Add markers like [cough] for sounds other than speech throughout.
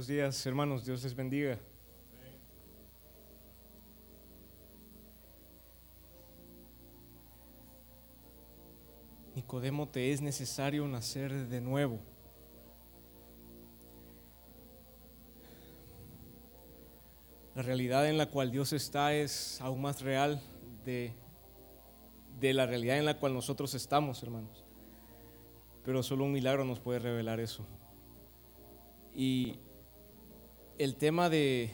Buenos días, hermanos. Dios les bendiga. Nicodemo, te es necesario nacer de nuevo. La realidad en la cual Dios está es aún más real de, de la realidad en la cual nosotros estamos, hermanos. Pero solo un milagro nos puede revelar eso. Y el tema de,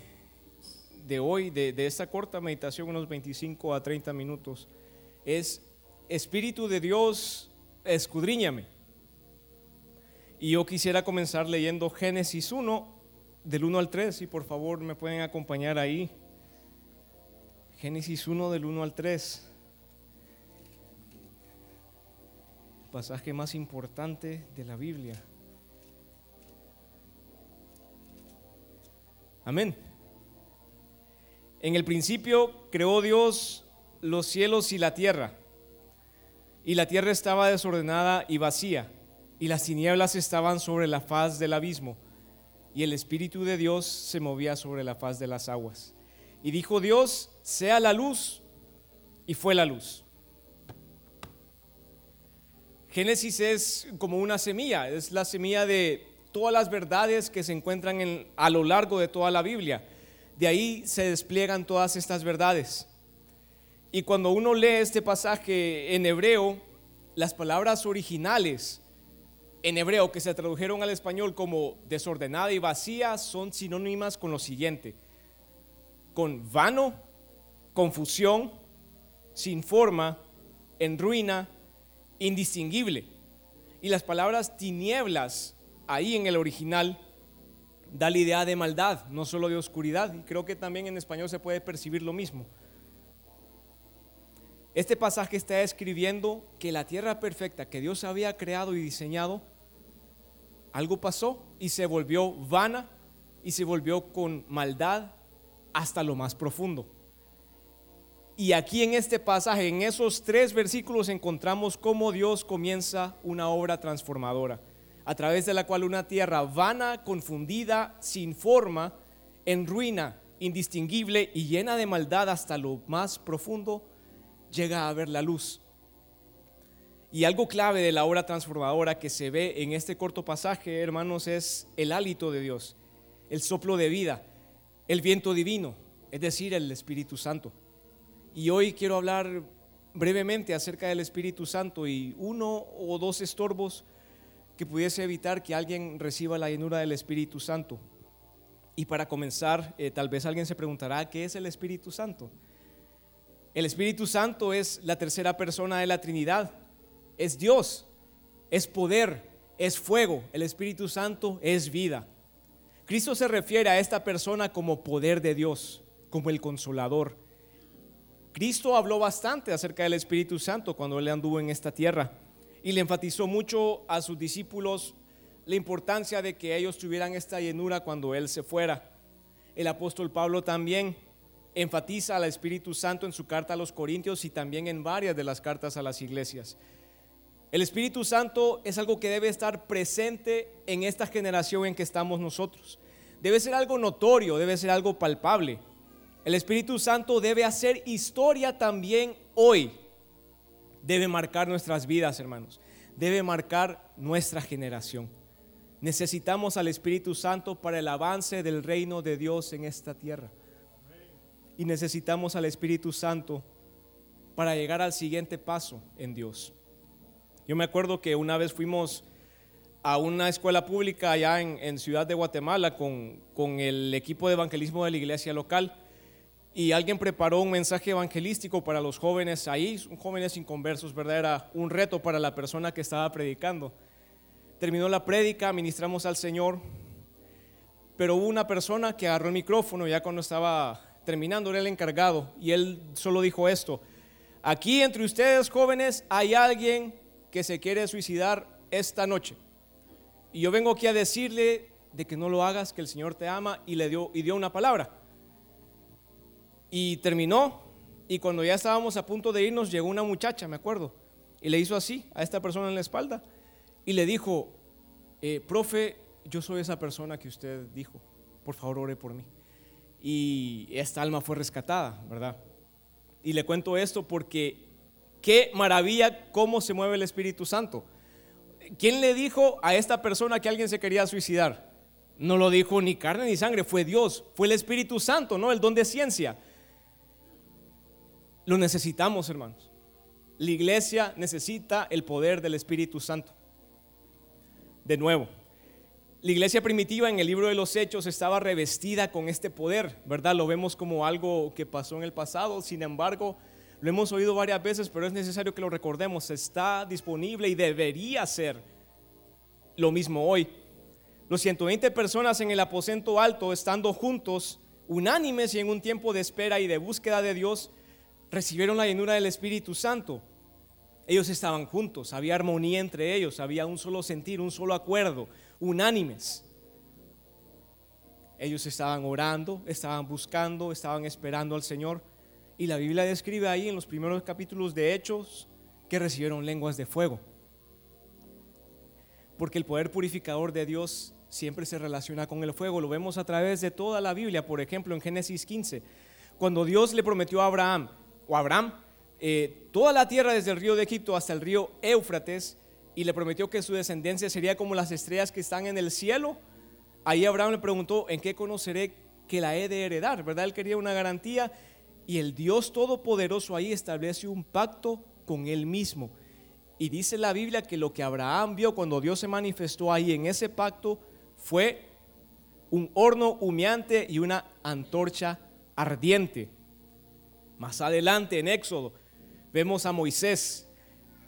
de hoy, de, de esta corta meditación, unos 25 a 30 minutos, es Espíritu de Dios, escudriñame. Y yo quisiera comenzar leyendo Génesis 1, del 1 al 3, y por favor me pueden acompañar ahí. Génesis 1 del 1 al 3. Pasaje más importante de la Biblia. Amén. En el principio creó Dios los cielos y la tierra. Y la tierra estaba desordenada y vacía, y las tinieblas estaban sobre la faz del abismo, y el Espíritu de Dios se movía sobre la faz de las aguas. Y dijo Dios, sea la luz, y fue la luz. Génesis es como una semilla, es la semilla de todas las verdades que se encuentran en, a lo largo de toda la Biblia. De ahí se despliegan todas estas verdades. Y cuando uno lee este pasaje en hebreo, las palabras originales en hebreo que se tradujeron al español como desordenada y vacía son sinónimas con lo siguiente. Con vano, confusión, sin forma, en ruina, indistinguible. Y las palabras tinieblas ahí en el original da la idea de maldad, no solo de oscuridad. Y creo que también en español se puede percibir lo mismo. Este pasaje está escribiendo que la tierra perfecta que Dios había creado y diseñado, algo pasó y se volvió vana y se volvió con maldad hasta lo más profundo. Y aquí en este pasaje, en esos tres versículos, encontramos cómo Dios comienza una obra transformadora a través de la cual una tierra vana, confundida, sin forma, en ruina, indistinguible y llena de maldad hasta lo más profundo, llega a ver la luz. Y algo clave de la obra transformadora que se ve en este corto pasaje, hermanos, es el hálito de Dios, el soplo de vida, el viento divino, es decir, el Espíritu Santo. Y hoy quiero hablar brevemente acerca del Espíritu Santo y uno o dos estorbos que pudiese evitar que alguien reciba la llenura del Espíritu Santo. Y para comenzar, eh, tal vez alguien se preguntará, ¿qué es el Espíritu Santo? El Espíritu Santo es la tercera persona de la Trinidad, es Dios, es poder, es fuego, el Espíritu Santo es vida. Cristo se refiere a esta persona como poder de Dios, como el consolador. Cristo habló bastante acerca del Espíritu Santo cuando él anduvo en esta tierra y le enfatizó mucho a sus discípulos la importancia de que ellos tuvieran esta llenura cuando Él se fuera. El apóstol Pablo también enfatiza al Espíritu Santo en su carta a los Corintios y también en varias de las cartas a las iglesias. El Espíritu Santo es algo que debe estar presente en esta generación en que estamos nosotros. Debe ser algo notorio, debe ser algo palpable. El Espíritu Santo debe hacer historia también hoy debe marcar nuestras vidas, hermanos. Debe marcar nuestra generación. Necesitamos al Espíritu Santo para el avance del reino de Dios en esta tierra. Y necesitamos al Espíritu Santo para llegar al siguiente paso en Dios. Yo me acuerdo que una vez fuimos a una escuela pública allá en, Ciudad de Guatemala con, con el equipo de evangelismo de la iglesia local y alguien preparó un mensaje evangelístico para los jóvenes ahí, jóvenes inconversos, ¿verdad? Era un reto para la persona que estaba predicando. Terminó la prédica, ministramos al Señor, pero hubo una persona que agarró el micrófono ya cuando estaba terminando, era el encargado, y él solo dijo esto, aquí entre ustedes jóvenes hay alguien que se quiere suicidar esta noche. Y yo vengo aquí a decirle de que no lo hagas, que el Señor te ama y le dio, y dio una palabra. Y terminó, y cuando ya estábamos a punto de irnos, llegó una muchacha, me acuerdo, y le hizo así a esta persona en la espalda, y le dijo, eh, profe, yo soy esa persona que usted dijo. por favor ore por mí. Y esta alma fue rescatada, ¿verdad? Y le cuento esto porque qué maravilla cómo se mueve el Espíritu Santo. ¿Quién le dijo a esta persona que alguien se quería suicidar? No lo dijo ni carne ni sangre, fue Dios, fue el Espíritu Santo, ¿no? El don de ciencia. Lo necesitamos, hermanos. La iglesia necesita el poder del Espíritu Santo. De nuevo, la iglesia primitiva en el libro de los Hechos estaba revestida con este poder, ¿verdad? Lo vemos como algo que pasó en el pasado, sin embargo, lo hemos oído varias veces, pero es necesario que lo recordemos, está disponible y debería ser lo mismo hoy. Los 120 personas en el aposento alto, estando juntos, unánimes y en un tiempo de espera y de búsqueda de Dios, recibieron la llenura del Espíritu Santo. Ellos estaban juntos, había armonía entre ellos, había un solo sentir, un solo acuerdo, unánimes. Ellos estaban orando, estaban buscando, estaban esperando al Señor. Y la Biblia describe ahí en los primeros capítulos de Hechos que recibieron lenguas de fuego. Porque el poder purificador de Dios siempre se relaciona con el fuego. Lo vemos a través de toda la Biblia, por ejemplo, en Génesis 15, cuando Dios le prometió a Abraham, o Abraham, eh, toda la tierra desde el río de Egipto hasta el río Éufrates, y le prometió que su descendencia sería como las estrellas que están en el cielo. Ahí Abraham le preguntó, ¿en qué conoceré que la he de heredar? ¿Verdad? Él quería una garantía y el Dios Todopoderoso ahí establece un pacto con él mismo. Y dice la Biblia que lo que Abraham vio cuando Dios se manifestó ahí en ese pacto fue un horno humeante y una antorcha ardiente. Más adelante en Éxodo vemos a Moisés.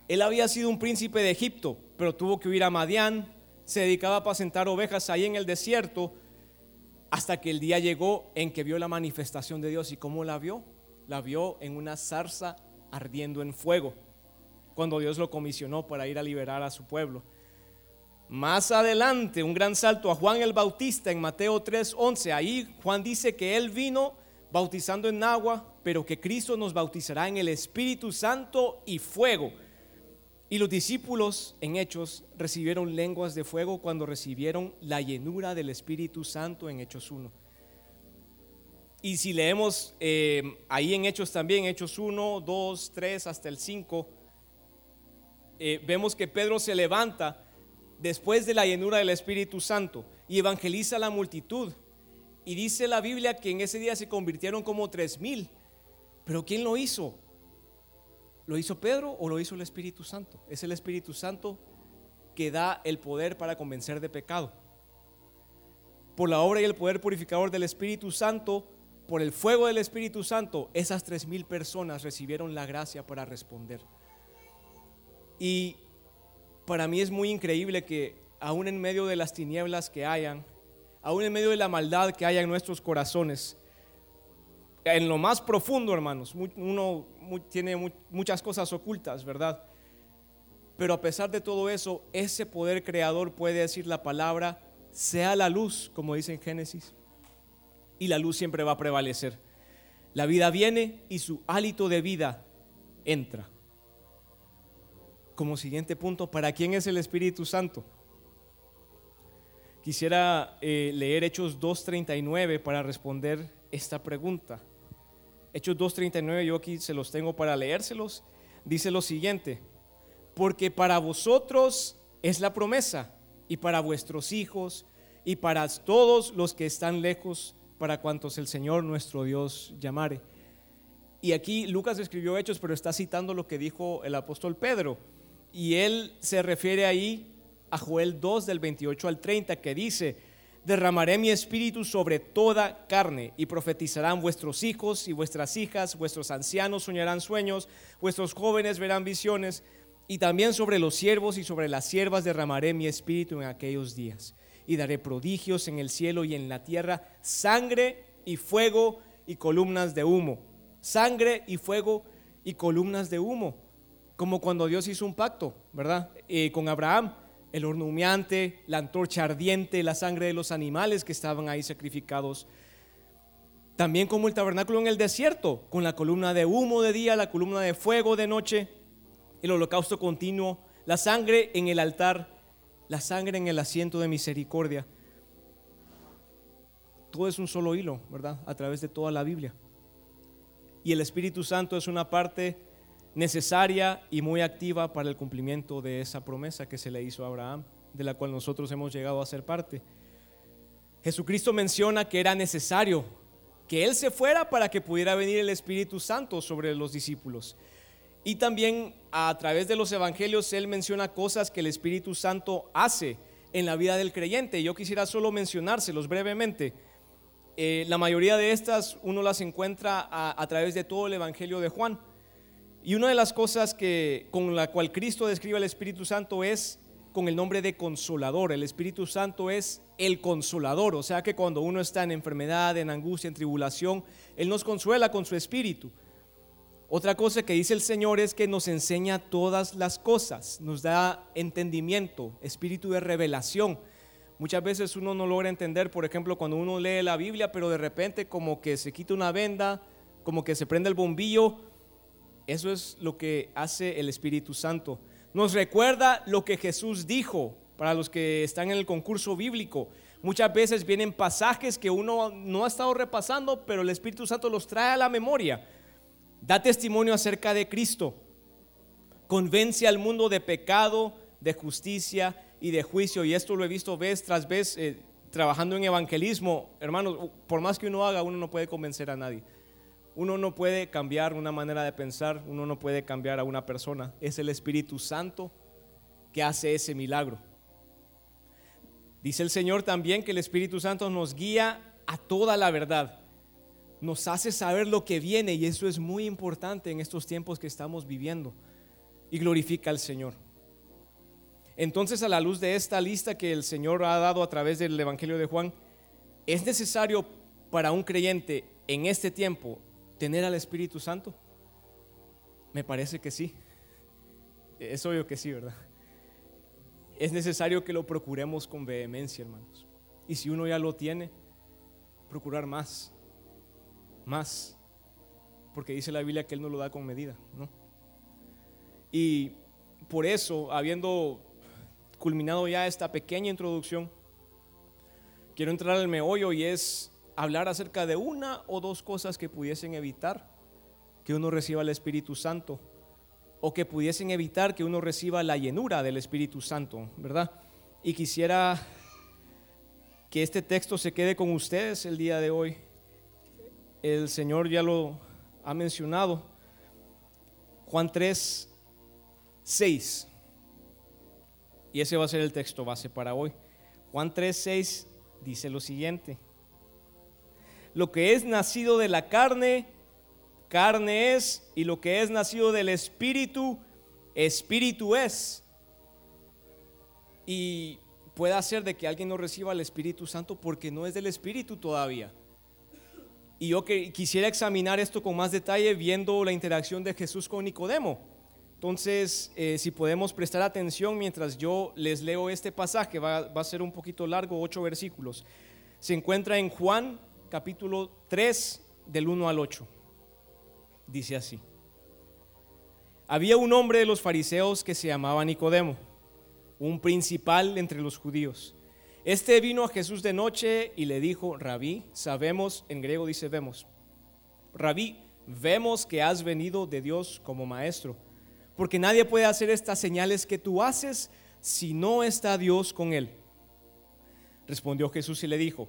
Él había sido un príncipe de Egipto, pero tuvo que huir a Madián, se dedicaba a apacentar ovejas ahí en el desierto, hasta que el día llegó en que vio la manifestación de Dios. ¿Y cómo la vio? La vio en una zarza ardiendo en fuego, cuando Dios lo comisionó para ir a liberar a su pueblo. Más adelante, un gran salto a Juan el Bautista en Mateo 3:11. Ahí Juan dice que él vino bautizando en agua, pero que Cristo nos bautizará en el Espíritu Santo y fuego. Y los discípulos en Hechos recibieron lenguas de fuego cuando recibieron la llenura del Espíritu Santo en Hechos 1. Y si leemos eh, ahí en Hechos también, Hechos 1, 2, 3 hasta el 5, eh, vemos que Pedro se levanta después de la llenura del Espíritu Santo y evangeliza a la multitud y dice la Biblia que en ese día se convirtieron como tres mil. Pero ¿quién lo hizo? ¿Lo hizo Pedro o lo hizo el Espíritu Santo? Es el Espíritu Santo que da el poder para convencer de pecado. Por la obra y el poder purificador del Espíritu Santo, por el fuego del Espíritu Santo, esas tres mil personas recibieron la gracia para responder. Y para mí es muy increíble que aún en medio de las tinieblas que hayan, aún en medio de la maldad que haya en nuestros corazones, en lo más profundo, hermanos, uno tiene muchas cosas ocultas, ¿verdad? Pero a pesar de todo eso, ese poder creador puede decir la palabra, sea la luz, como dice en Génesis, y la luz siempre va a prevalecer. La vida viene y su hálito de vida entra. Como siguiente punto, ¿para quién es el Espíritu Santo? Quisiera eh, leer Hechos 2.39 para responder esta pregunta. Hechos 2.39, yo aquí se los tengo para leérselos. Dice lo siguiente, porque para vosotros es la promesa, y para vuestros hijos, y para todos los que están lejos, para cuantos el Señor nuestro Dios llamare. Y aquí Lucas escribió Hechos, pero está citando lo que dijo el apóstol Pedro. Y él se refiere ahí a Joel 2 del 28 al 30 que dice, derramaré mi espíritu sobre toda carne y profetizarán vuestros hijos y vuestras hijas, vuestros ancianos soñarán sueños, vuestros jóvenes verán visiones y también sobre los siervos y sobre las siervas derramaré mi espíritu en aquellos días y daré prodigios en el cielo y en la tierra, sangre y fuego y columnas de humo, sangre y fuego y columnas de humo, como cuando Dios hizo un pacto, ¿verdad? Eh, con Abraham el horno la antorcha ardiente, la sangre de los animales que estaban ahí sacrificados. También como el tabernáculo en el desierto, con la columna de humo de día, la columna de fuego de noche, el holocausto continuo, la sangre en el altar, la sangre en el asiento de misericordia. todo es un solo hilo, ¿verdad? A través de toda la Biblia. Y el Espíritu Santo es una parte necesaria y muy activa para el cumplimiento de esa promesa que se le hizo a Abraham, de la cual nosotros hemos llegado a ser parte. Jesucristo menciona que era necesario que Él se fuera para que pudiera venir el Espíritu Santo sobre los discípulos. Y también a través de los evangelios Él menciona cosas que el Espíritu Santo hace en la vida del creyente. Yo quisiera solo mencionárselos brevemente. Eh, la mayoría de estas uno las encuentra a, a, través de todo el Evangelio de Juan. Y una de las cosas que, con la cual Cristo describe al Espíritu Santo es con el nombre de consolador. El Espíritu Santo es el consolador, o sea que cuando uno está en enfermedad, en angustia, en tribulación, Él nos consuela con su Espíritu. Otra cosa que dice el Señor es que nos enseña todas las cosas, nos da entendimiento, espíritu de revelación. Muchas veces uno no logra entender, por ejemplo, cuando uno lee la Biblia, pero de repente como que se quita una venda, como que se prende el bombillo. Eso es lo que hace el Espíritu Santo nos recuerda lo que Jesús dijo para los que están en el concurso bíblico. Muchas veces vienen pasajes que uno no ha estado repasando, pero el Espíritu Santo los trae a la memoria. Da testimonio acerca de Cristo. Convence al mundo de pecado, de justicia y de juicio. Y esto lo he visto vez tras vez eh, trabajando en evangelismo. Hermanos, por más que uno haga, uno no puede convencer a nadie. Uno no puede cambiar una manera de pensar, uno no puede cambiar a una persona. Es el Espíritu Santo que hace ese milagro. Dice el Señor también que el Espíritu Santo nos guía a toda la verdad. Nos hace saber lo que viene y eso es muy importante en estos tiempos que estamos viviendo. Y glorifica al Señor. Entonces, a la luz de esta lista que el Señor ha dado a través del Evangelio de Juan, es necesario para un creyente en este tiempo tener al Espíritu Santo? Me parece que sí. Es obvio que sí, ¿verdad? Es necesario que lo procuremos con vehemencia, hermanos. Y si uno ya lo tiene, procurar más, más. Porque dice la Biblia que Él no lo da con medida, ¿no? Y por eso, habiendo culminado ya esta pequeña introducción, quiero entrar al meollo y es hablar acerca de una o dos cosas que pudiesen evitar que uno reciba el Espíritu Santo o que pudiesen evitar que uno reciba la llenura del Espíritu Santo, ¿verdad? Y quisiera que este texto se quede con ustedes el día de hoy. El Señor ya lo ha mencionado. Juan 3, 6. Y ese va a ser el texto base para hoy. Juan 3, 6 dice lo siguiente lo que es nacido de la carne, carne es, y lo que es nacido del espíritu, espíritu es. Y puede ser de que alguien no reciba el Espíritu Santo porque no es del Espíritu todavía. Y yo que quisiera examinar esto con más detalle viendo la interacción de Jesús con Nicodemo. Entonces, eh, si podemos prestar atención mientras yo les leo este pasaje, va a ser un poquito largo, ocho versículos. Se encuentra en Juan capítulo 3 del 1 al 8. Dice así. Había un hombre de los fariseos que se llamaba Nicodemo, un principal entre los judíos. Este vino a Jesús de noche y le dijo, Rabí, sabemos, en griego dice vemos, Rabí, vemos que has venido de Dios como maestro, porque nadie puede hacer estas señales que tú haces si no está Dios con él. Respondió Jesús y le dijo,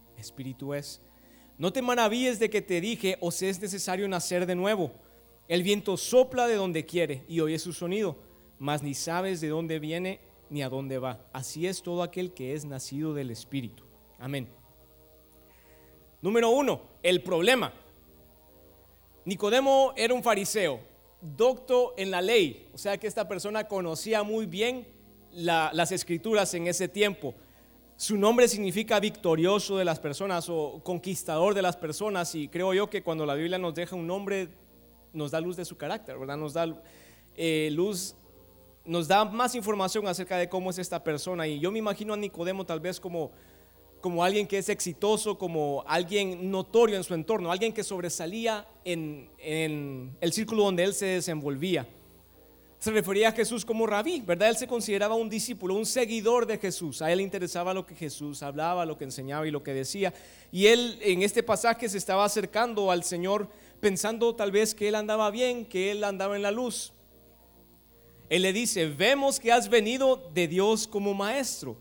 espíritu es. No te maravilles de que te dije, os es necesario nacer de nuevo. El viento sopla de donde quiere y oye su sonido, mas ni sabes de dónde viene ni a dónde va. Así es todo aquel que es nacido del Espíritu. Amén. Número uno, el problema. Nicodemo era un fariseo, docto en la ley, o sea que esta persona conocía muy bien las escrituras en ese tiempo Su nombre significa victorioso de las personas o conquistador de las personas y creo yo que cuando la Biblia nos deja un nombre nos da luz de su carácter, ¿verdad? Nos da eh, luz, nos da más información acerca de cómo es esta persona y yo me imagino a Nicodemo tal vez como, como alguien que es exitoso, como alguien notorio en su entorno, alguien que sobresalía en, en el círculo donde él se desenvolvía se refería a Jesús como rabí, ¿verdad? Él se consideraba un discípulo, un seguidor de Jesús. A él le interesaba lo que Jesús hablaba, lo que enseñaba y lo que decía. Y él en este pasaje se estaba acercando al Señor pensando tal vez que él andaba bien, que él andaba en la luz. Él le dice, vemos que has venido de Dios como maestro.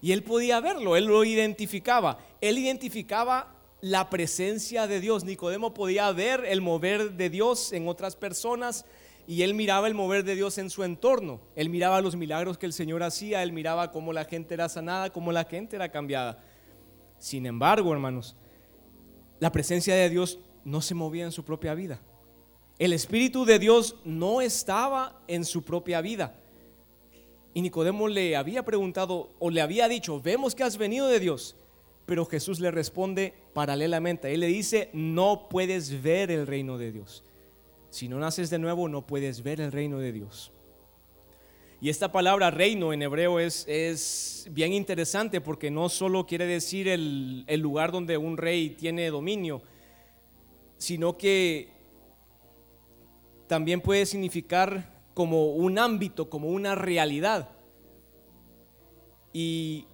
Y él podía verlo, él lo identificaba. Él identificaba la presencia de Dios. Nicodemo podía ver el mover de Dios en otras personas y él miraba el mover de Dios en su entorno. Él miraba los milagros que el Señor hacía, él miraba cómo la gente era sanada, cómo la gente era cambiada. Sin embargo, hermanos, la presencia de Dios no se movía en su propia vida. El Espíritu de Dios no estaba en su propia vida. Y Nicodemo le había preguntado o le había dicho, vemos que has venido de Dios. Pero Jesús le responde paralelamente. Él le dice, no puedes ver el reino de Dios. Si no naces de nuevo, no puedes ver el reino de Dios. Y esta palabra reino en hebreo es, es bien interesante porque no solo quiere decir el, el lugar donde un rey tiene dominio, sino que también puede significar como un ámbito, como una realidad. Y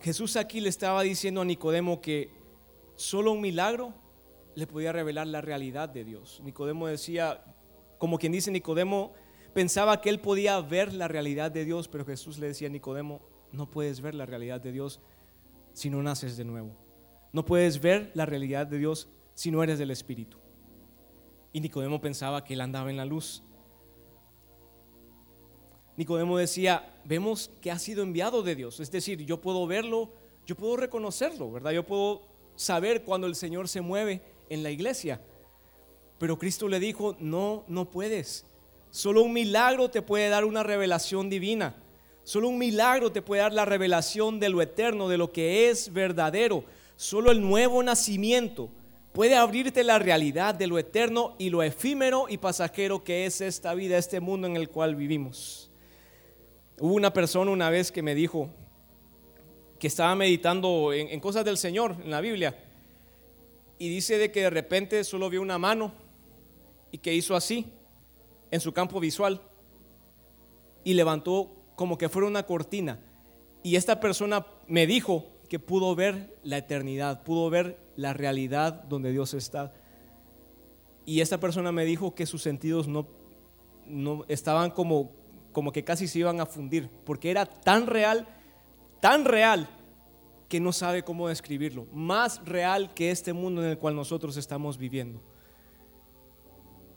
Jesús aquí le estaba diciendo a Nicodemo que solo un milagro le podía revelar la realidad de Dios. Nicodemo decía, como quien dice Nicodemo, pensaba que él podía ver la realidad de Dios, pero Jesús le decía a Nicodemo, no puedes ver la realidad de Dios si no naces de nuevo. No puedes ver la realidad de Dios si no eres del Espíritu. Y Nicodemo pensaba que él andaba en la luz. Nicodemo decía, vemos que ha sido enviado de Dios. Es decir, yo puedo verlo, yo puedo reconocerlo, ¿verdad? Yo puedo saber cuando el Señor se mueve en la iglesia. Pero Cristo le dijo, no, no puedes. Solo un milagro te puede dar una revelación divina. Solo un milagro te puede dar la revelación de lo eterno, de lo que es verdadero. Solo el nuevo nacimiento puede abrirte la realidad de lo eterno y lo efímero y pasajero que es esta vida, este mundo en el cual vivimos. Hubo una persona una vez que me dijo que estaba meditando en, cosas del Señor en la Biblia y dice de que de repente solo vio una mano y que hizo así en su campo visual y levantó como que fuera una cortina. Y esta persona me dijo que pudo ver la eternidad, pudo ver la realidad donde Dios está. Y esta persona me dijo que sus sentidos no, no estaban como, como que casi se iban a fundir, porque era tan real, tan real que no sabe cómo describirlo, más real que este mundo en el cual nosotros estamos viviendo.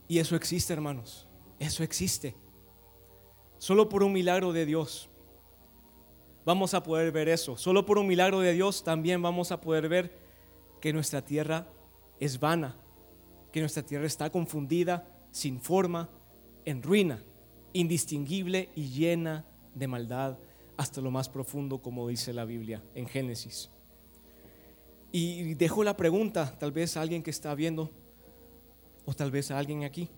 Y eso existe, hermanos, eso existe. Solo por un milagro de Dios vamos a poder ver eso. Solo por un milagro de Dios también vamos a poder ver que nuestra tierra es vana, que nuestra tierra está confundida, sin forma, en ruina, indistinguible y llena de maldad hasta lo más profundo, como dice la Biblia en Génesis. Y dejo la pregunta, tal vez a alguien que está viendo, o tal vez a alguien aquí.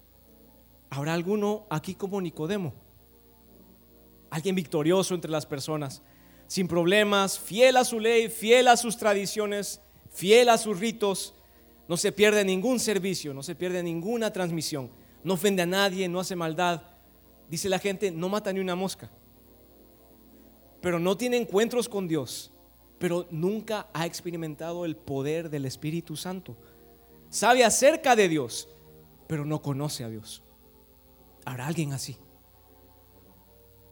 ¿Habrá alguno aquí como Nicodemo? Alguien victorioso entre las personas, sin problemas, fiel a su ley, fiel a sus tradiciones, fiel a sus ritos, no se pierde ningún servicio, no se pierde ninguna transmisión, no ofende a nadie, no hace maldad. Dice la gente, no mata ni una mosca pero no tiene encuentros con Dios, pero nunca ha experimentado el poder del Espíritu Santo. Sabe acerca de Dios, pero no conoce a Dios. ¿Habrá alguien así?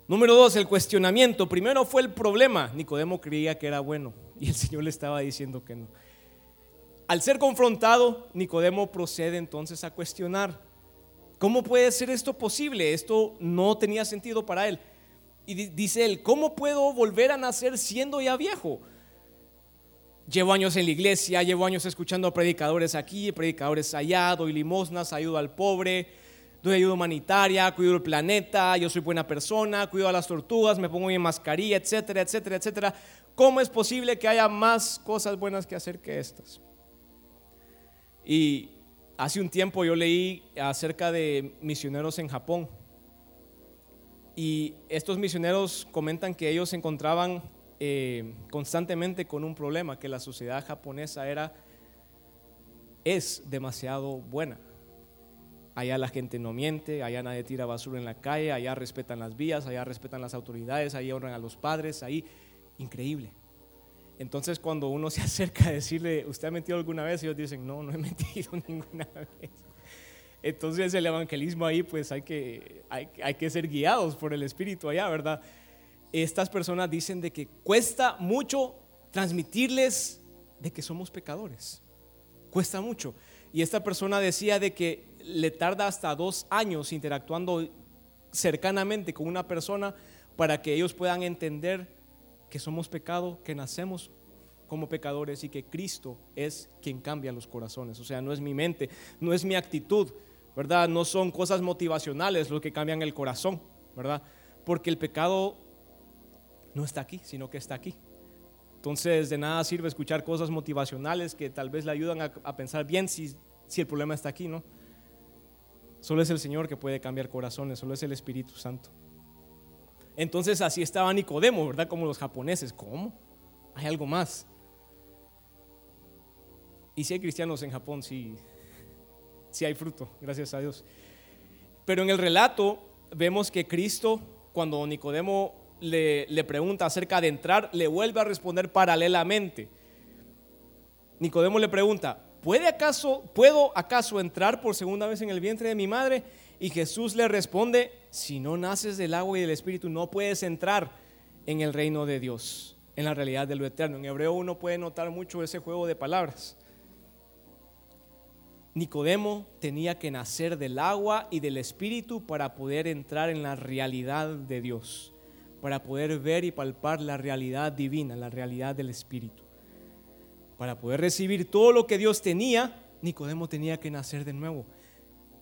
Número dos, el cuestionamiento. Primero fue el problema. Nicodemo creía que era bueno y el Señor le estaba diciendo que no. Al ser confrontado, Nicodemo procede entonces a cuestionar. ¿Cómo puede ser esto posible? Esto no tenía sentido para él. Y dice él, ¿cómo puedo volver a nacer siendo ya viejo? Llevo años en la iglesia, llevo años escuchando a predicadores aquí, predicadores allá, doy limosnas, ayudo al pobre, doy ayuda humanitaria, cuido el planeta, yo soy buena persona, cuido a las tortugas, me pongo mi mascarilla, etcétera, etcétera, etcétera. ¿Cómo es posible que haya más cosas buenas que hacer que estas? Y hace un tiempo yo leí acerca de misioneros en Japón. Y estos misioneros comentan que ellos encontraban eh, constantemente con un problema, que la sociedad japonesa era, es demasiado buena. Allá la gente no miente, allá nadie tira basura en la calle, allá respetan las vías, allá respetan las autoridades, allá honran a los padres, ahí, increíble. Entonces cuando uno se [laughs] acerca a decirle, ¿usted ha mentido alguna vez? Ellos dicen, no, no he [laughs] mentido ninguna vez. Entonces el evangelismo ahí pues hay que, hay, que ser guiados por el Espíritu allá, ¿verdad? Estas personas dicen de que cuesta mucho transmitirles de que somos pecadores. Cuesta mucho. Y esta persona decía de que le tarda hasta dos años interactuando cercanamente con una persona para que ellos puedan entender que somos pecado, que nacemos como pecadores y que Cristo es quien cambia los corazones. O sea, no es mi mente, no es mi actitud, ¿verdad? No son cosas motivacionales lo que cambian el corazón, ¿verdad? Porque el pecado no está aquí, sino que está aquí. Entonces, de nada sirve escuchar cosas motivacionales que tal vez le ayudan a, pensar bien si, el problema está aquí, ¿no? Solo es el Señor que puede cambiar corazones, solo es el Espíritu Santo. Entonces así estaba Nicodemo, ¿verdad? Como los japoneses. ¿Cómo? Hay algo más. Y si hay cristianos en Japón, sí, sí hay fruto, gracias a Dios. Pero en el relato vemos que Cristo, cuando Nicodemo le, pregunta acerca de entrar, le vuelve a responder paralelamente. Nicodemo le pregunta, ¿puede acaso, ¿puedo acaso entrar por segunda vez en el vientre de mi madre? Y Jesús le responde, si no naces del agua y del Espíritu, no puedes entrar en el reino de Dios, en la realidad de lo eterno. En hebreo uno puede notar mucho ese juego de palabras. Nicodemo tenía que nacer del agua y del Espíritu para poder entrar en la realidad de Dios, para poder ver y palpar la realidad divina, la realidad del Espíritu. Para poder recibir todo lo que Dios tenía, Nicodemo tenía que nacer de nuevo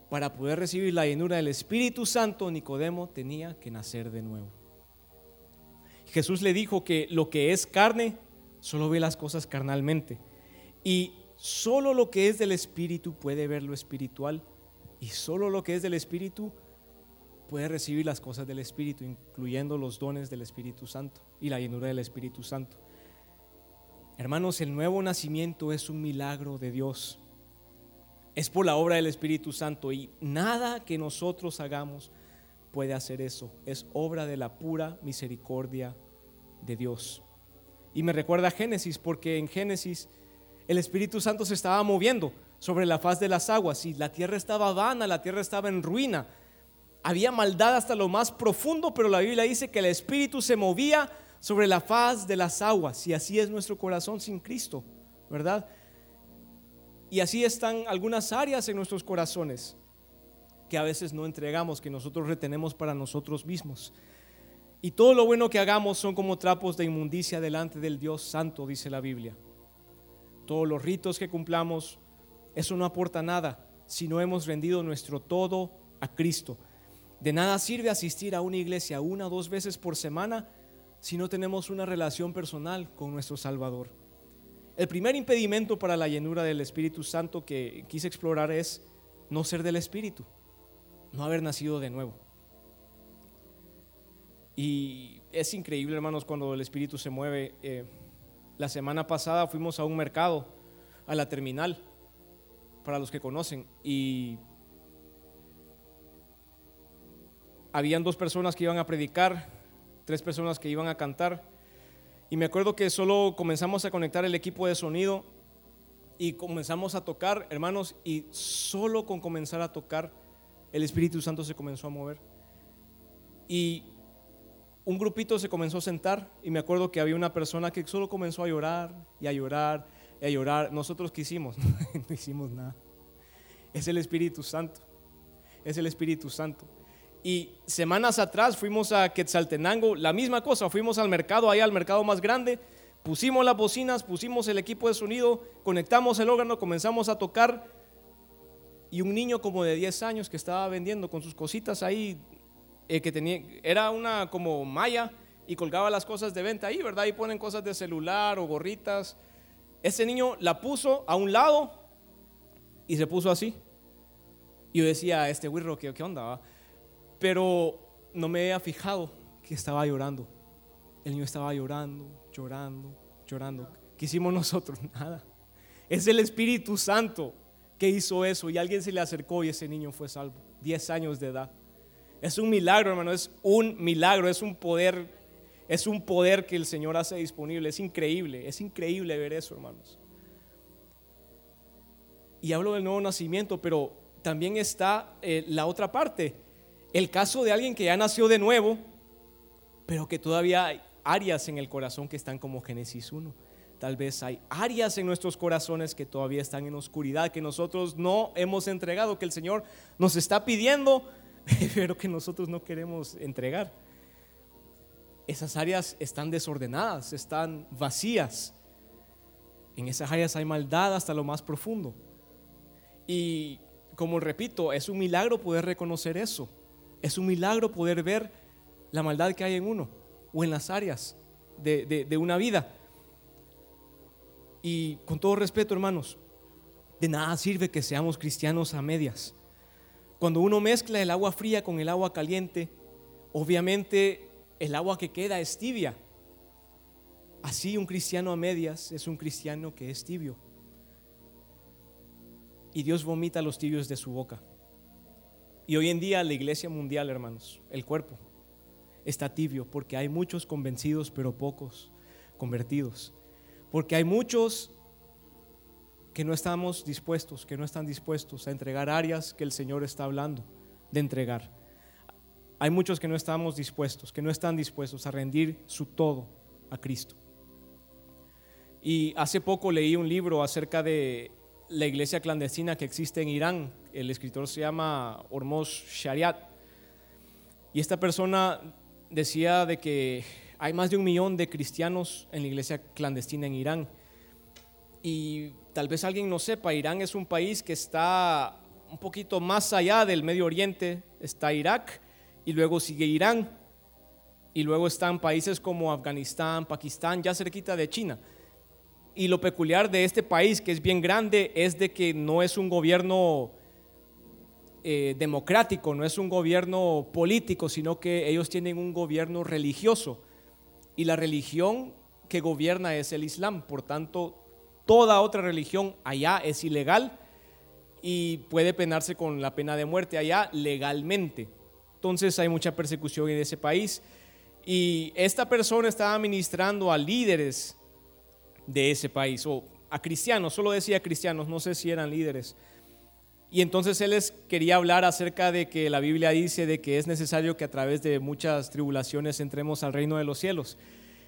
para poder recibir la llenura del Espíritu Santo, Nicodemo tenía que nacer de nuevo. Jesús le dijo que lo que es carne solo ve las cosas carnalmente y solo lo que es del Espíritu puede ver lo espiritual y solo lo que es del Espíritu puede recibir las cosas del Espíritu, incluyendo los dones del Espíritu Santo y la llenura del Espíritu Santo. Hermanos, el nuevo nacimiento es un milagro de Dios es por la obra del Espíritu Santo y nada que nosotros hagamos puede hacer eso. Es obra de la pura misericordia de Dios. Y me recuerda a Génesis porque en Génesis el Espíritu Santo se estaba moviendo sobre la faz de las aguas y la tierra estaba vana, la tierra estaba en ruina. Había maldad hasta lo más profundo, pero la Biblia dice que el Espíritu se movía sobre la faz de las aguas y así es nuestro corazón sin Cristo, ¿verdad? Y así están algunas áreas en nuestros corazones que a veces no entregamos, que nosotros retenemos para nosotros mismos. Y todo lo bueno que hagamos son como trapos de inmundicia delante del Dios Santo, dice la Biblia. Todos los ritos que cumplamos, eso no aporta nada si no hemos rendido nuestro todo a Cristo. De nada sirve asistir a una iglesia una o dos veces por semana si no tenemos una relación personal con nuestro Salvador. El primer impedimento para la llenura del Espíritu Santo que quise explorar es no ser del Espíritu, no haber nacido de nuevo. Y es increíble, hermanos, cuando el Espíritu se mueve. Eh, la semana pasada fuimos a un mercado, a la terminal, para los que conocen, y habían dos personas que iban a predicar, tres personas que iban a cantar y me acuerdo que solo comenzamos a conectar el equipo de sonido y comenzamos a tocar, hermanos, y solo con comenzar a tocar, el Espíritu Santo se comenzó a mover. Y un grupito se comenzó a sentar y me acuerdo que había una persona que solo comenzó a llorar y a llorar y a llorar. Nosotros qué hicimos? [laughs] no hicimos nada. Es el Espíritu Santo. Es el Espíritu Santo. Y semanas atrás fuimos a Quetzaltenango, la misma cosa, fuimos al mercado, ahí al mercado más grande, pusimos las bocinas, pusimos el equipo de sonido, conectamos el órgano, comenzamos a tocar y un niño como de 10 años que estaba vendiendo con sus cositas ahí, eh, que tenía, era una como malla y colgaba las cosas de venta ahí, ¿verdad? Y ponen cosas de celular o gorritas. Ese niño la puso a un lado y se puso así. Y yo decía, este wirro, ¿qué, qué onda? Pero no me había fijado que estaba llorando. El niño estaba llorando, llorando, llorando. ¿Qué hicimos nosotros? [laughs] Nada. Es el Espíritu Santo que hizo eso y alguien se le acercó y ese niño fue salvo. 10 años de edad. Es un milagro, hermano, es un milagro, es un poder es un poder que el Señor hace disponible. Es increíble, es increíble ver eso, hermanos. Y hablo del nuevo nacimiento, pero también está eh, la otra parte. El caso de alguien que ya nació de nuevo, pero que todavía hay áreas en el corazón que están como Génesis 1. Tal vez hay áreas en nuestros corazones que todavía están en oscuridad, que nosotros no hemos entregado, que el Señor nos está pidiendo, [laughs] pero que nosotros no queremos entregar esas áreas están desordenadas, están vacías. En esas áreas hay maldad hasta lo más profundo. Y como repito, es un milagro poder reconocer eso. Es un milagro poder ver la maldad que hay en uno o en las áreas de, una vida. Y con todo respeto, hermanos, de nada sirve que seamos cristianos a medias. Cuando uno mezcla el agua fría con el agua caliente, obviamente el agua que queda es tibia. Así un cristiano a medias es un cristiano que es tibio. Y Dios vomita los tibios de su boca. Y hoy en día la iglesia mundial, hermanos, el cuerpo, está tibio porque hay muchos convencidos pero pocos convertidos. Porque hay muchos que no estamos dispuestos, que no están dispuestos a entregar áreas que el Señor está hablando de entregar hay muchos que no estamos dispuestos, que no están dispuestos a rendir su todo a Cristo. Y hace poco leí un libro acerca de la iglesia clandestina que existe en Irán. El escritor se llama Hormoz Shariat. Y esta persona decía de que hay más de un millón de cristianos en la iglesia clandestina en Irán. Y tal vez alguien no sepa, Irán es un país que está un poquito más allá del Medio Oriente. Está Irak, y luego sigue Irán, y luego están países como Afganistán, Pakistán, ya cerquita de China. Y lo peculiar de este país, que es bien grande, es de que no es un gobierno eh, democrático, no es un gobierno político, sino que ellos tienen un gobierno religioso. Y la religión que gobierna es el Islam. Por tanto, toda otra religión allá es ilegal y puede penarse con la pena de muerte allá legalmente. Entonces hay mucha persecución en ese país. Y esta persona estaba ministrando a líderes de ese país, o a cristianos, solo decía cristianos, no sé si eran líderes. Y entonces él les quería hablar acerca de que la Biblia dice de que es necesario que a través de muchas tribulaciones entremos al reino de los cielos.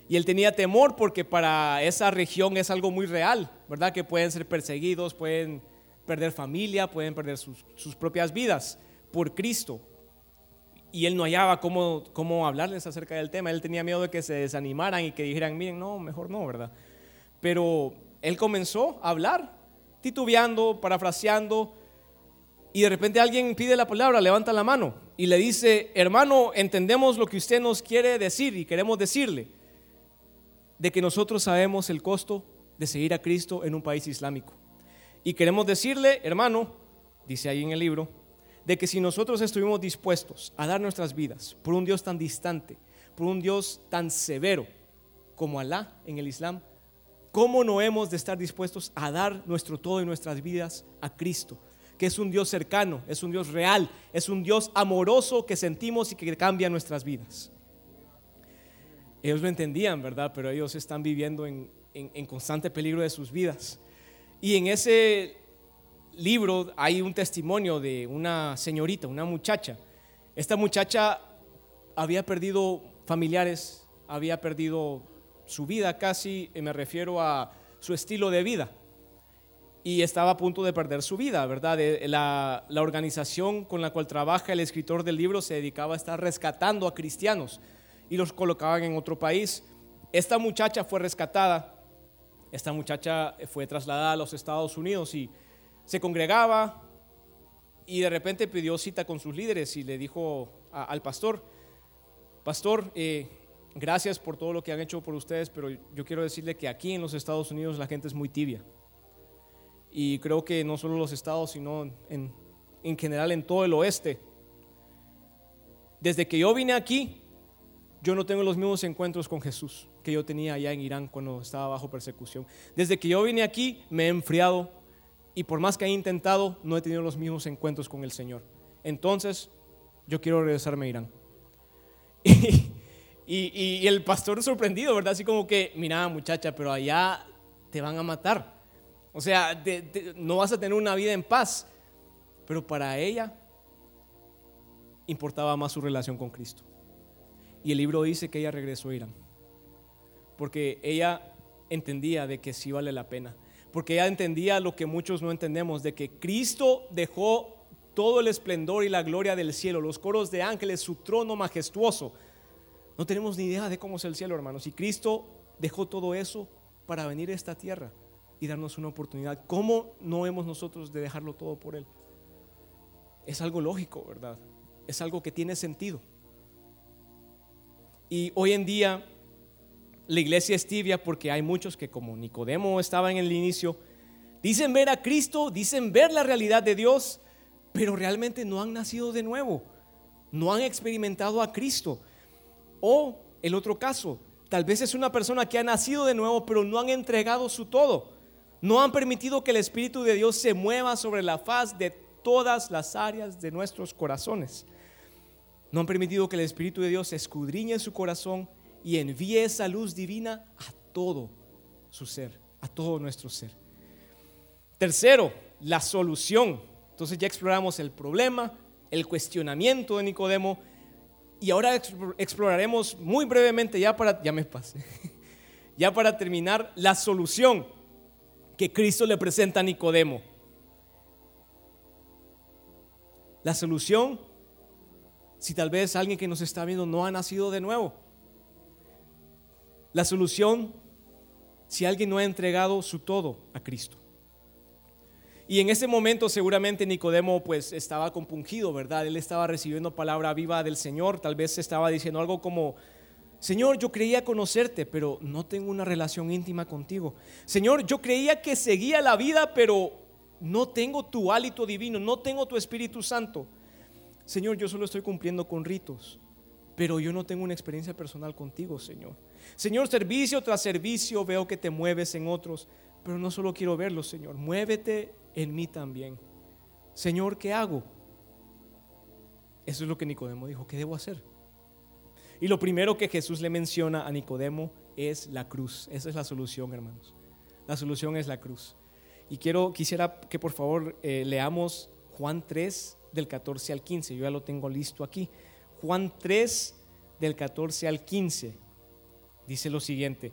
Y él tenía temor porque para esa región es algo muy real, ¿verdad? Que pueden ser perseguidos, pueden perder familia, pueden perder sus, sus propias vidas por Cristo y él no hallaba cómo, cómo hablarles acerca del tema. Él tenía miedo de que se desanimaran y que dijeran, miren, no, mejor no, ¿verdad? Pero él comenzó a hablar, titubeando, parafraseando, y de repente alguien pide la palabra, levanta la mano y le dice, hermano, entendemos lo que usted nos quiere decir y queremos decirle, de que nosotros sabemos el costo de seguir a Cristo en un país islámico. Y queremos decirle, hermano, dice ahí en el libro, de que si nosotros estuvimos dispuestos a dar nuestras vidas por un Dios tan distante, por un Dios tan severo como Alá en el Islam, ¿cómo no hemos de estar dispuestos a dar nuestro todo y nuestras vidas a Cristo? Que es un Dios cercano, es un Dios real, es un Dios amoroso que sentimos y que cambia nuestras vidas. Ellos lo entendían, ¿verdad? Pero ellos están viviendo en, en constante peligro de sus vidas. Y en ese libro hay un testimonio de una señorita, una muchacha. Esta muchacha había perdido familiares, había perdido su vida casi, me refiero a su estilo de vida. Y estaba a punto de perder su vida, ¿verdad? La, la organización con la cual trabaja el escritor del libro se dedicaba a estar rescatando a cristianos y los colocaban en otro país. Esta muchacha fue rescatada, esta muchacha fue trasladada a los Estados Unidos y se congregaba, y de repente pidió cita con sus líderes y le dijo al pastor, pastor, eh, gracias por todo lo que han hecho por ustedes, pero yo quiero decirle que aquí en los Estados Unidos la gente es muy tibia. Y creo que no solo los estados, sino en, en general en todo el oeste. Desde que yo vine aquí, yo no tengo los mismos encuentros con Jesús que yo tenía allá en Irán cuando estaba bajo persecución. Desde que yo vine aquí, me he enfriado y por más que he intentado, no he tenido los mismos encuentros con el Señor. Entonces, yo quiero regresarme a Irán. [laughs] Y, el pastor sorprendido, ¿verdad? Así como que, mira muchacha, pero allá te van a matar. O sea, no vas a tener una vida en paz. Pero para ella importaba más su relación con Cristo. Y el libro dice que ella regresó a Irán. Porque ella entendía de que sí vale la pena. Porque ella entendía lo que muchos no entendemos, de que Cristo dejó todo el esplendor y la gloria del cielo, los coros de ángeles, su trono majestuoso no tenemos ni idea de cómo es el cielo, hermanos. Y Cristo dejó todo eso para venir a esta tierra y darnos una oportunidad. ¿Cómo no hemos nosotros de dejarlo todo por Él? Es algo lógico, ¿verdad? Es algo que tiene sentido. Y hoy en día la iglesia es tibia porque hay muchos que como Nicodemo estaba en el inicio, dicen ver a Cristo, dicen ver la realidad de Dios, pero realmente no han nacido de nuevo, no han experimentado a Cristo. O el otro caso, tal vez es una persona que ha nacido de nuevo, pero no han entregado su todo. No han permitido que el Espíritu de Dios se mueva sobre la faz de todas las áreas de nuestros corazones. No han permitido que el Espíritu de Dios escudriñe su corazón y envíe esa luz divina a todo su ser, a todo nuestro ser. Tercero, la solución. Entonces ya exploramos el problema, el cuestionamiento de Nicodemo y ahora exploraremos muy brevemente, ya para, ya me [laughs] ya para terminar, la solución que Cristo le presenta a Nicodemo. La solución, si tal vez alguien que nos está viendo no ha nacido de nuevo. La solución, si alguien no ha entregado su todo a Cristo. Y en ese momento seguramente Nicodemo pues estaba compungido, ¿verdad? Él estaba recibiendo palabra viva del Señor, tal vez estaba diciendo algo como, Señor, yo creía conocerte, pero no tengo una relación íntima contigo. Señor, yo creía que seguía la vida, pero no tengo tu hálito divino, no tengo tu Espíritu Santo. Señor, yo solo estoy cumpliendo con ritos, pero yo no tengo una experiencia personal contigo, Señor. Señor, servicio tras servicio veo que te mueves en otros, pero no solo quiero verlo, Señor. Muévete en mí también. Señor, ¿qué hago? Eso es lo que Nicodemo dijo, ¿qué debo hacer? Y lo primero que Jesús le menciona a Nicodemo es la cruz. Esa es la solución, hermanos. La solución es la cruz. Y quiero, quisiera que por favor eh, leamos Juan 3 del 14 al 15. Yo ya lo tengo listo aquí. Juan 3 del 14 al 15 dice lo siguiente.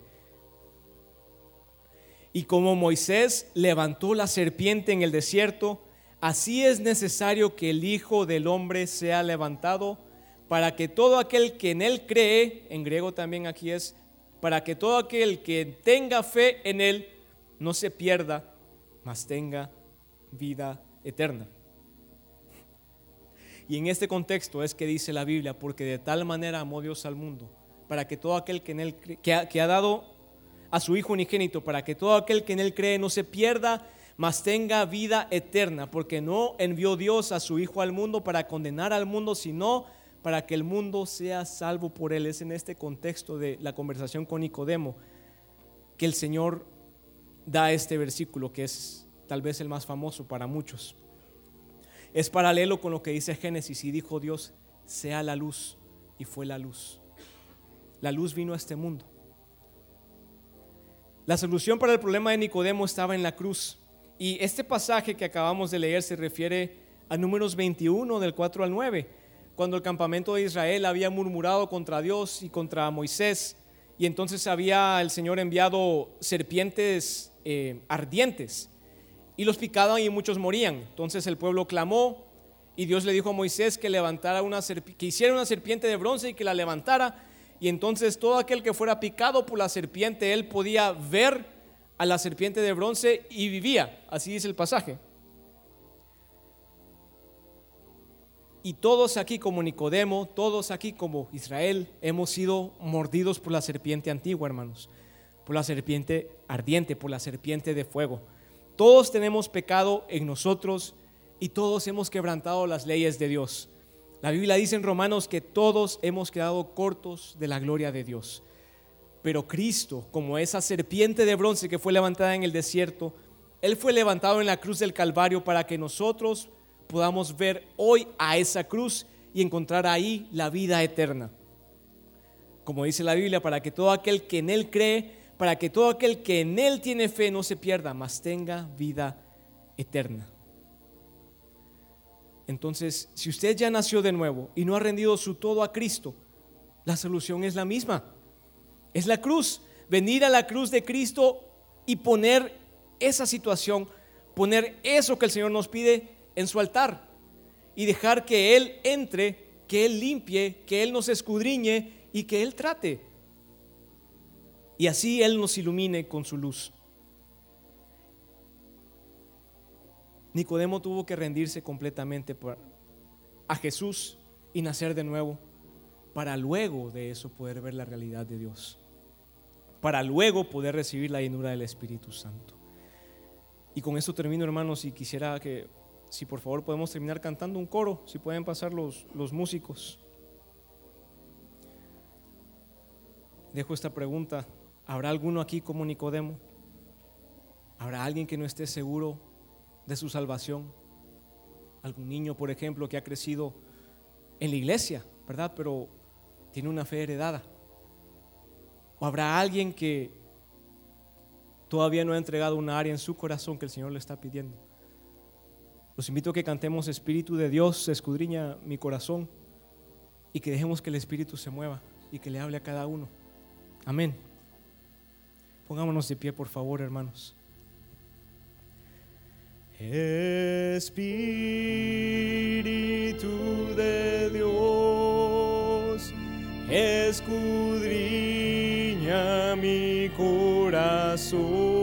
Y como Moisés levantó la serpiente en el desierto, así es necesario que el Hijo del Hombre sea levantado para que todo aquel que en él cree, en griego también aquí es, para que todo aquel que tenga fe en él no se pierda, mas tenga vida eterna. Y en este contexto es que dice la Biblia, porque de tal manera amó Dios al mundo, para que todo aquel que en él que ha, que ha dado a su Hijo unigénito para que todo aquel que en Él cree no se pierda, mas tenga vida eterna, porque no envió Dios a su Hijo al mundo para condenar al mundo, sino para que el mundo sea salvo por Él. Es en este contexto de la conversación con Nicodemo que el Señor da este versículo, que es tal vez el más famoso para muchos. Es paralelo con lo que dice Génesis y dijo Dios, sea la luz, y fue la luz. La luz vino a este mundo. La solución para el problema de Nicodemo estaba en la cruz. Y este pasaje que acabamos de leer se refiere a números 21 del 4 al 9, cuando el campamento de Israel había murmurado contra Dios y contra Moisés, y entonces había el Señor enviado serpientes eh, ardientes, y los picaban y muchos morían. Entonces el pueblo clamó, y Dios le dijo a Moisés que, levantara una que hiciera una serpiente de bronce y que la levantara, y entonces todo aquel que fuera picado por la serpiente, él podía ver a la serpiente de bronce y vivía. Así dice el pasaje. Y todos aquí como Nicodemo, todos aquí como Israel, hemos sido mordidos por la serpiente antigua, hermanos, por la serpiente ardiente, por la serpiente de fuego. Todos tenemos pecado en nosotros y todos hemos quebrantado las leyes de Dios. La Biblia dice en Romanos que todos hemos quedado cortos de la gloria de Dios. Pero Cristo, como esa serpiente de bronce que fue levantada en el desierto, Él fue levantado en la cruz del Calvario para que nosotros podamos ver hoy a esa cruz y encontrar ahí la vida eterna. Como dice la Biblia, para que todo aquel que en Él cree, para que todo aquel que en Él tiene fe no se pierda, mas tenga vida eterna. Entonces, si usted ya nació de nuevo y no ha rendido su todo a Cristo, la solución es la misma. Es la cruz. Venir a la cruz de Cristo y poner esa situación, poner eso que el Señor nos pide en su altar y dejar que Él entre, que Él limpie, que Él nos escudriñe y que Él trate. Y así Él nos ilumine con su luz. Nicodemo tuvo que rendirse completamente a Jesús y nacer de nuevo para luego de eso poder ver la realidad de Dios, para luego poder recibir la llenura del Espíritu Santo. Y con eso termino, hermanos, y quisiera que si por favor podemos terminar cantando un coro, si pueden pasar los, los músicos. Dejo esta pregunta. ¿Habrá alguno aquí como Nicodemo? ¿Habrá alguien que no esté seguro de su salvación? Algún niño, por ejemplo, que ha crecido en la iglesia, ¿verdad? Pero tiene una fe heredada. ¿O habrá alguien que todavía no ha entregado una área en su corazón que el Señor le está pidiendo? Los invito a que cantemos Espíritu de Dios, escudriña mi corazón y que dejemos que el Espíritu se mueva y que le hable a cada uno. Amén. Pongámonos de pie, por favor, hermanos. Espíritu de Dios, escudriña mi corazón.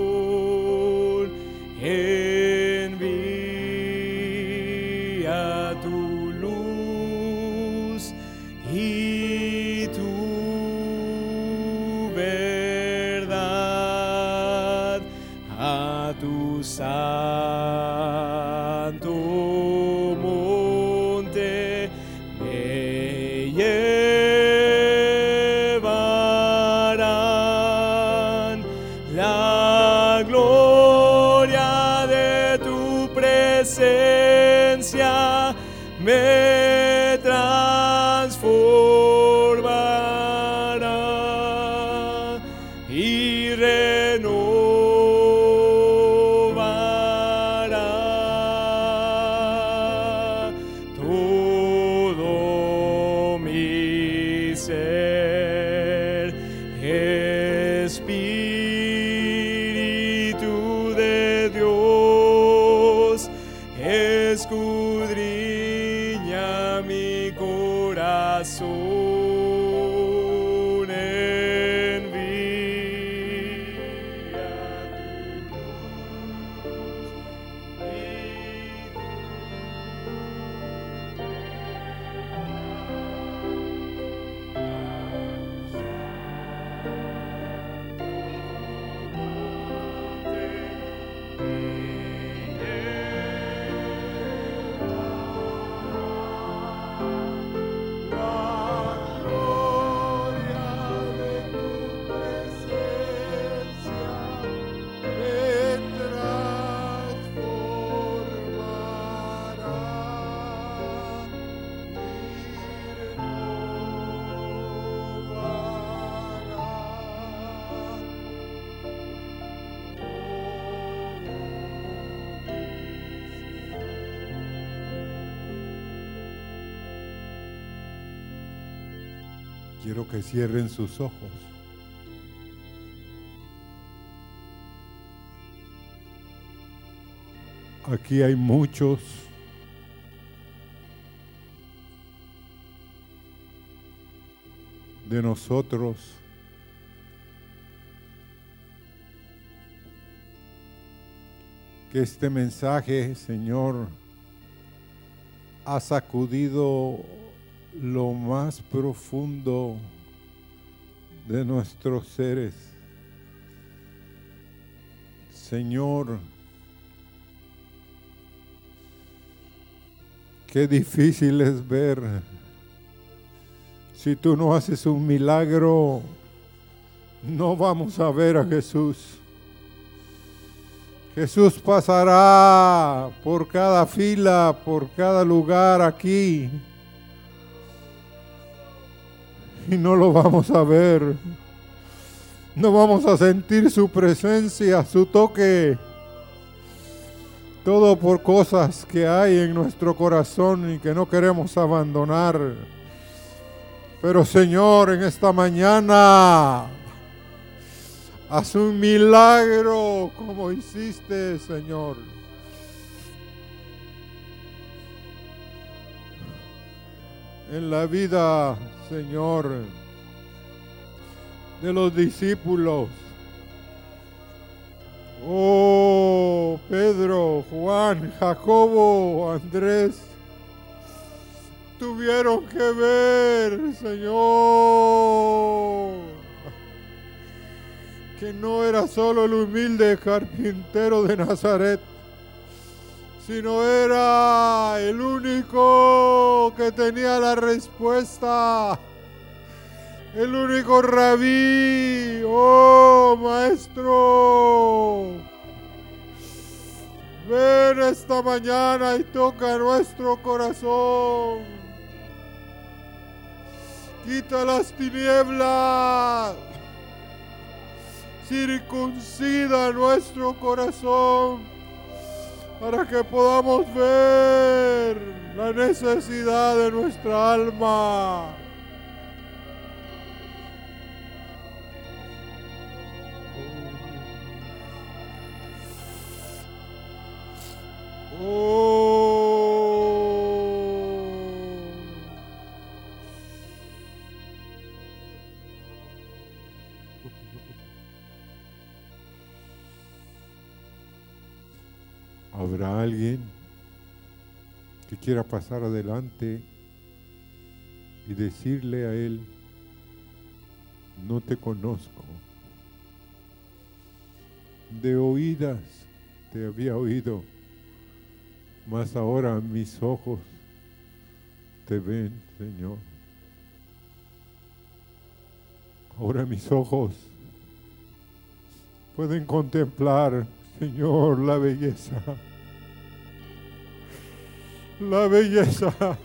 Cierren sus ojos. Aquí hay muchos de nosotros que este mensaje, Señor, ha sacudido lo más profundo de nuestros seres. Señor, qué difícil es ver si tú no haces un milagro, no vamos a ver a Jesús. Jesús pasará por cada fila, por cada lugar aquí. Y no lo vamos a ver. No vamos a sentir su presencia, su toque. Todo por cosas que hay en nuestro corazón y que no queremos abandonar. Pero Señor, en esta mañana, haz un milagro como hiciste, Señor. En la vida, Señor, de los discípulos. Oh, Pedro, Juan, Jacobo, Andrés tuvieron que ver, Señor, que no era solo el humilde carpintero de Nazaret, sino era el único que tenía la respuesta, el único rabí, oh maestro. Ven esta mañana y toca nuestro corazón. Quita las tinieblas. Circuncida nuestro corazón para que podamos ver la necesidad de nuestra alma. Oh. Quiera pasar adelante y decirle a él, no te conozco? De oídas te había oído, mas ahora mis ojos te ven, Señor. Ahora mis ojos pueden contemplar, Señor, la belleza. La belleza.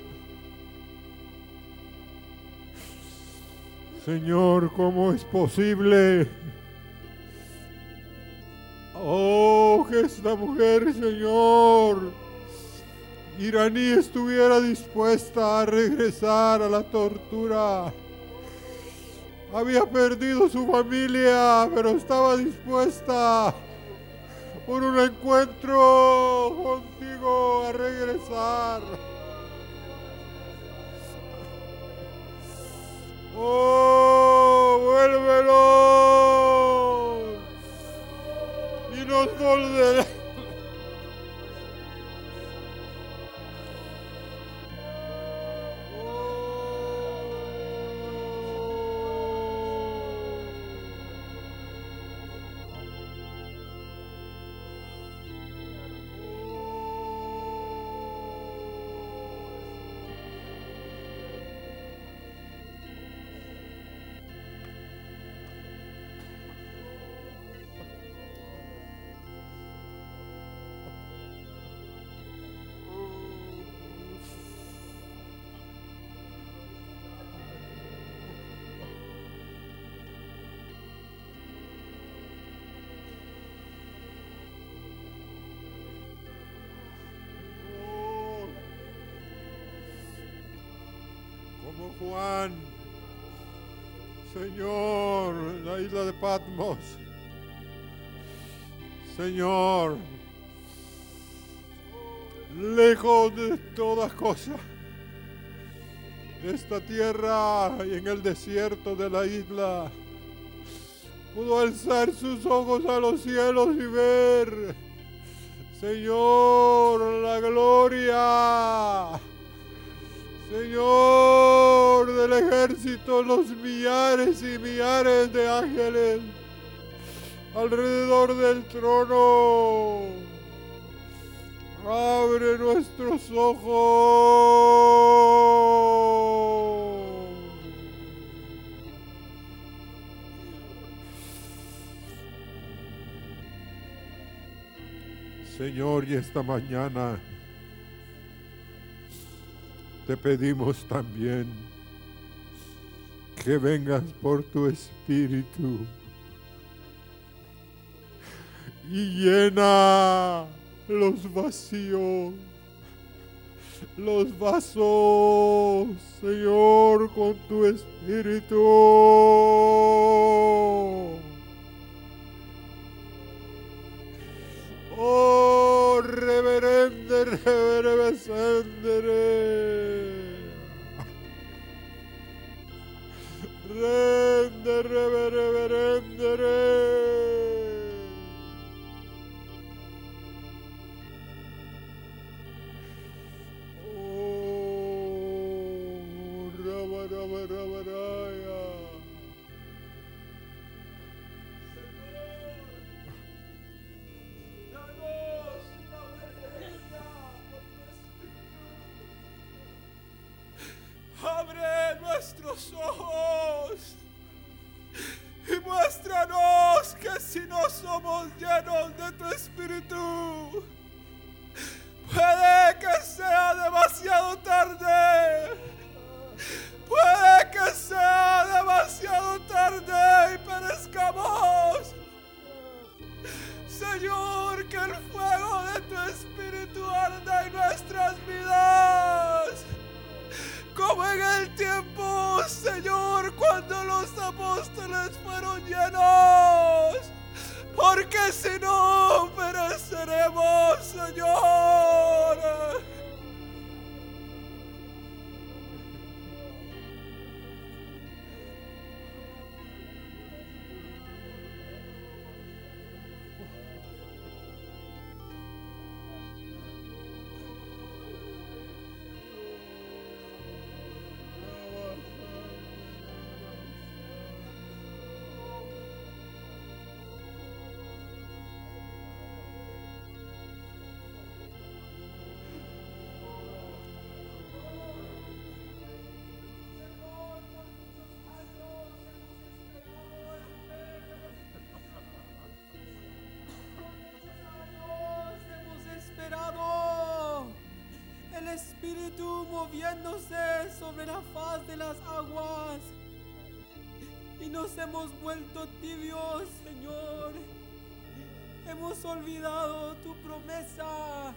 Señor, ¿cómo es posible? Oh, que esta mujer, Señor, iraní estuviera dispuesta a regresar a la tortura. Había perdido su familia, pero estaba dispuesta por un encuentro contigo a regresar. Oh, como Juan, Señor, la isla de Patmos, Señor, lejos de todas cosas, de esta tierra y en el desierto de la isla, pudo alzar sus ojos a los cielos y ver, Señor, la gloria. Señor del ejército, los millares y millares de ángeles alrededor del trono. Abre nuestros ojos. Señor, y esta mañana te pedimos también que vengas por tu espíritu y llena los vacíos, los vasos, Señor, con tu espíritu. Espíritu moviéndose sobre la faz de las aguas y nos hemos vuelto tibios, Señor. Hemos olvidado tu promesa.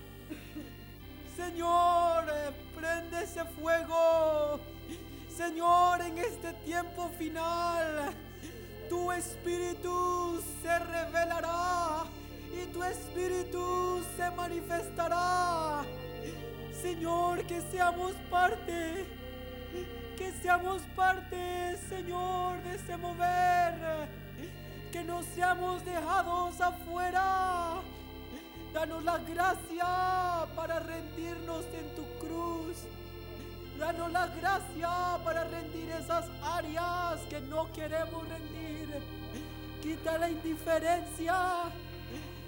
Señor, eh, prende ese fuego. Señor, en este tiempo final, tu espíritu se revelará y tu espíritu se manifestará. Señor, que seamos parte, que seamos parte, Señor, de ese mover, que no seamos dejados afuera. Danos la gracia para rendirnos en tu cruz. Danos la gracia para rendir esas áreas que no queremos rendir. Quita la indiferencia.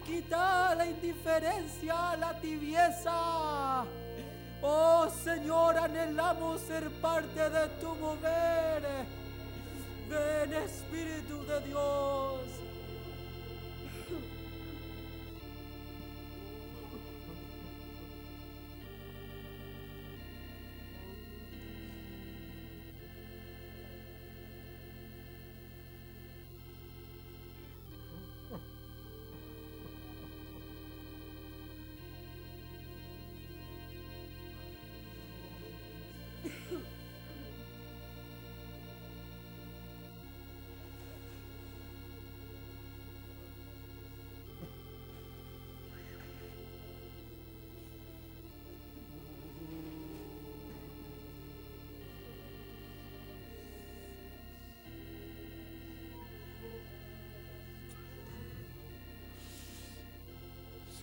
Quita la indiferencia, la tibieza. Oh Señor, anhelamos ser parte de tu mover. Ven Espíritu de Dios.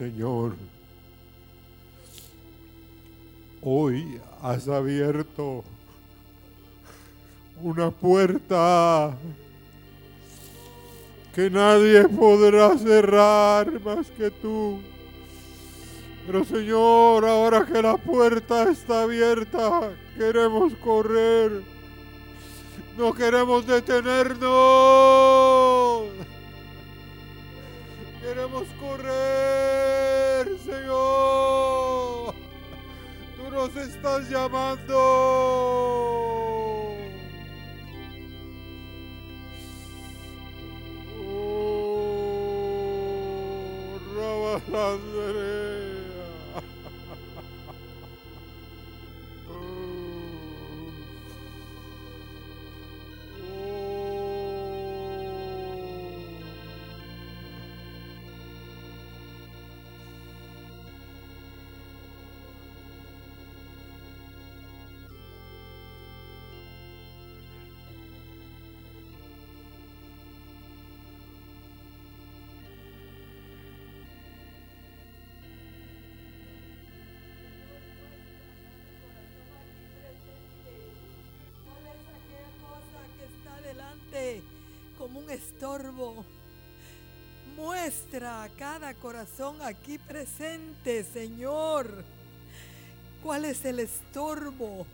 Señor, Hoy has abierto una puerta que nadie podrá cerrar más que tú. Pero Señor, ahora que la puerta está abierta, queremos correr. No queremos detenernos. Llamando. Estorbo? Muestra a cada corazón aquí presente, Señor. ¿Cuál es el estorbo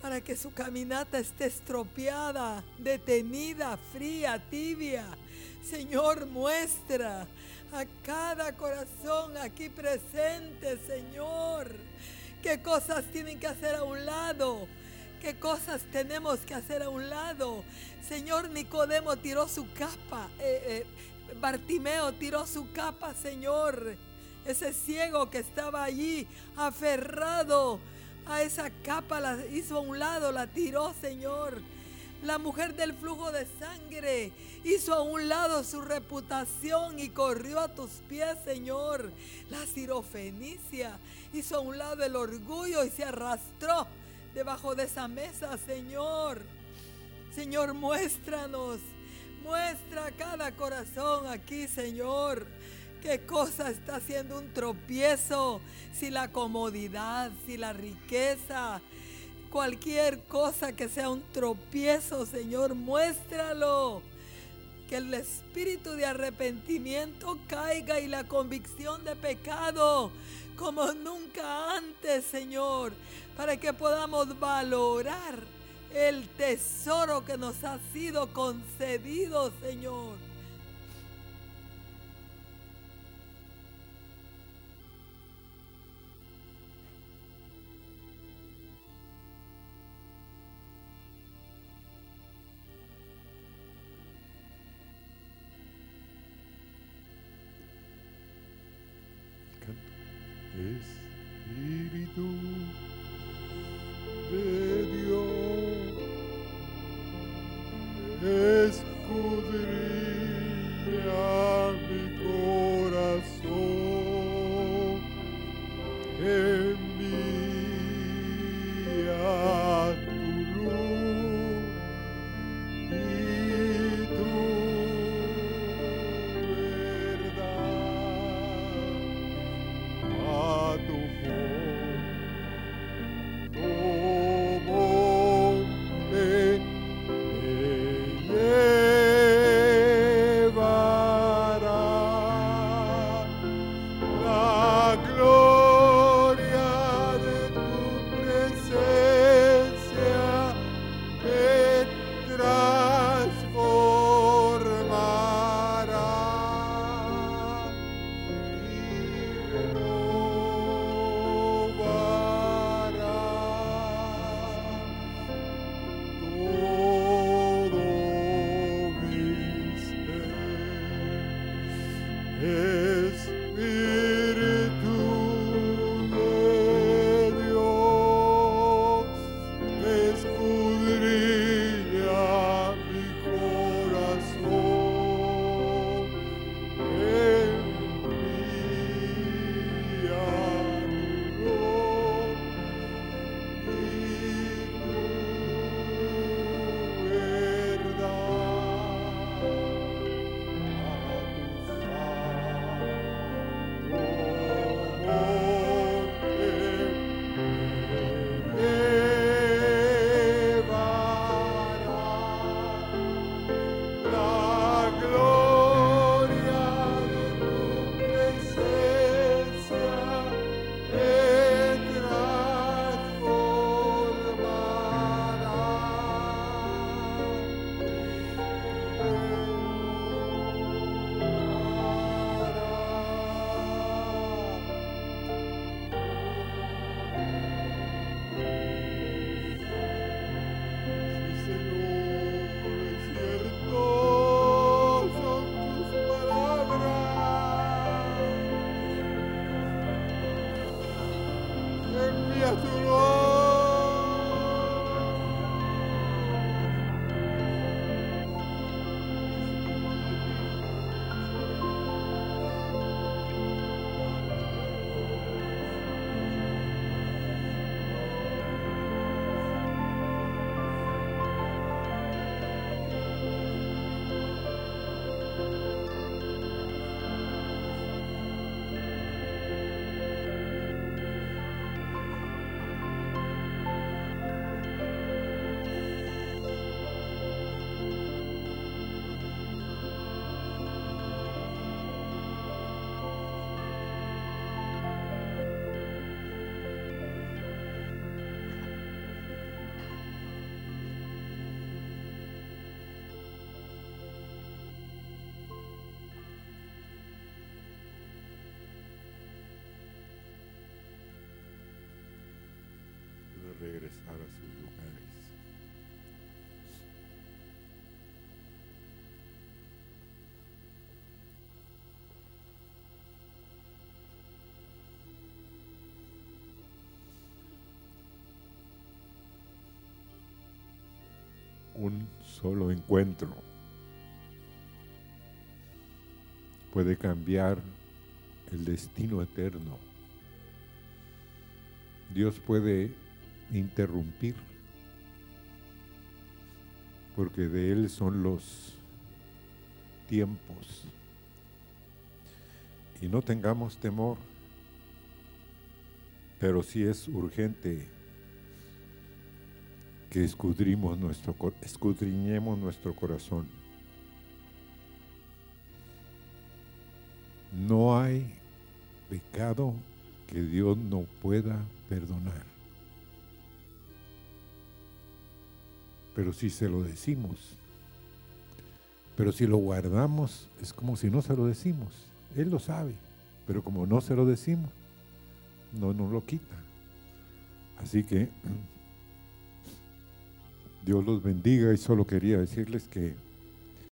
para que su caminata esté estropeada, detenida, fría, tibia? Señor, muestra a cada corazón aquí presente, Señor. ¿Qué cosas tienen que hacer a un lado? ¿Qué cosas tenemos que hacer a un lado? Señor Nicodemo tiró su capa. eh, eh, Bartimeo tiró su capa, Señor. Ese ciego que estaba allí aferrado a esa capa la hizo a un lado, la tiró, Señor. La mujer del flujo de sangre hizo a un lado su reputación y corrió a tus pies, Señor. La sirofenicia hizo a un lado el orgullo y se arrastró debajo de esa mesa, Señor. Señor, muéstranos, muestra cada corazón aquí, Señor. ¿Qué cosa está haciendo un tropiezo? Si la comodidad, si la riqueza, cualquier cosa que sea un tropiezo, Señor, muéstralo. Que el espíritu de arrepentimiento caiga y la convicción de pecado como nunca antes, Señor, para que podamos valorar el tesoro que nos ha sido concedido, Señor. Sus lugares. Un solo encuentro puede cambiar el destino eterno. Dios puede interrumpir, porque de Él son los tiempos. Y no tengamos temor, pero sí es urgente que escudrimos nuestro, escudriñemos nuestro corazón. No hay pecado que Dios no pueda perdonar. Pero si se lo decimos, pero si lo guardamos, es como si no se lo decimos. Él lo sabe, pero como no se lo decimos, no nos lo quita. Así que [clears throat] Dios los bendiga y solo quería decirles que